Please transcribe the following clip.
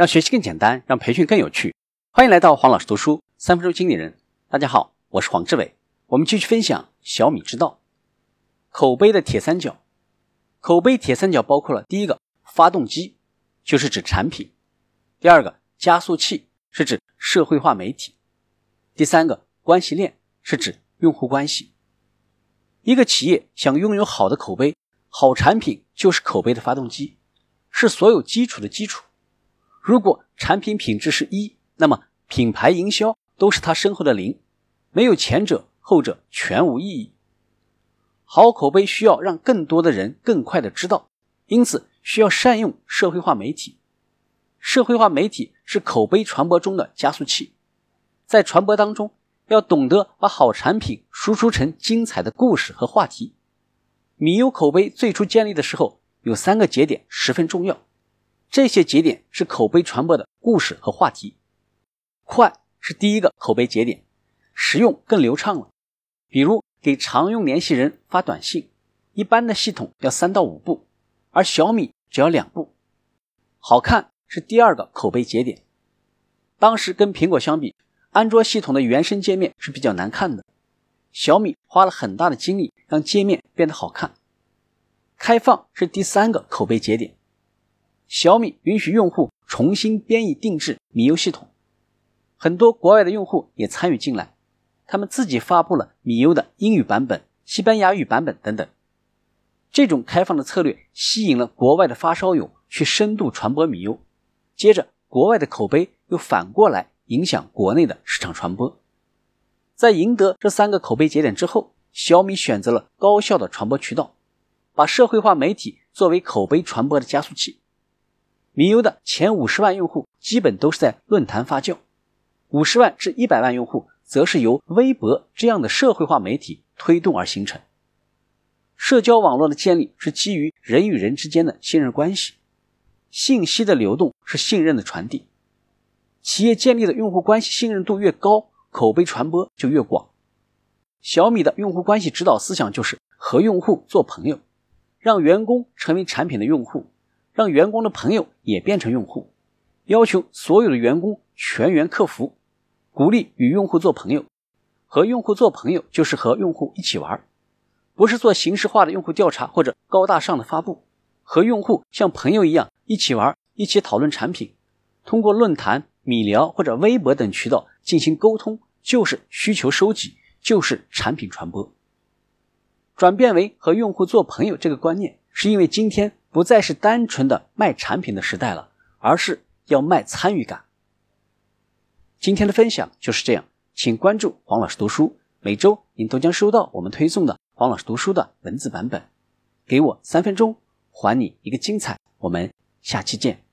让学习更简单，让培训更有趣。欢迎来到黄老师读书三分钟经理人。大家好，我是黄志伟。我们继续分享小米之道。口碑的铁三角，口碑铁三角包括了第一个发动机，就是指产品；第二个加速器是指社会化媒体；第三个关系链是指用户关系。一个企业想拥有好的口碑，好产品就是口碑的发动机，是所有基础的基础。如果产品品质是一，那么品牌营销都是它身后的零，没有前者，后者全无意义。好口碑需要让更多的人更快的知道，因此需要善用社会化媒体。社会化媒体是口碑传播中的加速器，在传播当中要懂得把好产品输出成精彩的故事和话题。米优口碑最初建立的时候，有三个节点十分重要。这些节点是口碑传播的故事和话题。快是第一个口碑节点，实用更流畅了。比如给常用联系人发短信，一般的系统要三到五步，而小米只要两步。好看是第二个口碑节点。当时跟苹果相比，安卓系统的原生界面是比较难看的，小米花了很大的精力让界面变得好看。开放是第三个口碑节点。小米允许用户重新编译定制米优系统，很多国外的用户也参与进来，他们自己发布了米优的英语版本、西班牙语版本等等。这种开放的策略吸引了国外的发烧友去深度传播米优，接着国外的口碑又反过来影响国内的市场传播。在赢得这三个口碑节点之后，小米选择了高效的传播渠道，把社会化媒体作为口碑传播的加速器。米优的前五十万用户基本都是在论坛发酵，五十万至一百万用户则是由微博这样的社会化媒体推动而形成。社交网络的建立是基于人与人之间的信任关系，信息的流动是信任的传递。企业建立的用户关系信任度越高，口碑传播就越广。小米的用户关系指导思想就是和用户做朋友，让员工成为产品的用户。让员工的朋友也变成用户，要求所有的员工全员客服，鼓励与用户做朋友。和用户做朋友就是和用户一起玩，不是做形式化的用户调查或者高大上的发布。和用户像朋友一样一起玩，一起讨论产品，通过论坛、米聊或者微博等渠道进行沟通，就是需求收集，就是产品传播。转变为和用户做朋友这个观念，是因为今天。不再是单纯的卖产品的时代了，而是要卖参与感。今天的分享就是这样，请关注黄老师读书，每周您都将收到我们推送的黄老师读书的文字版本。给我三分钟，还你一个精彩。我们下期见。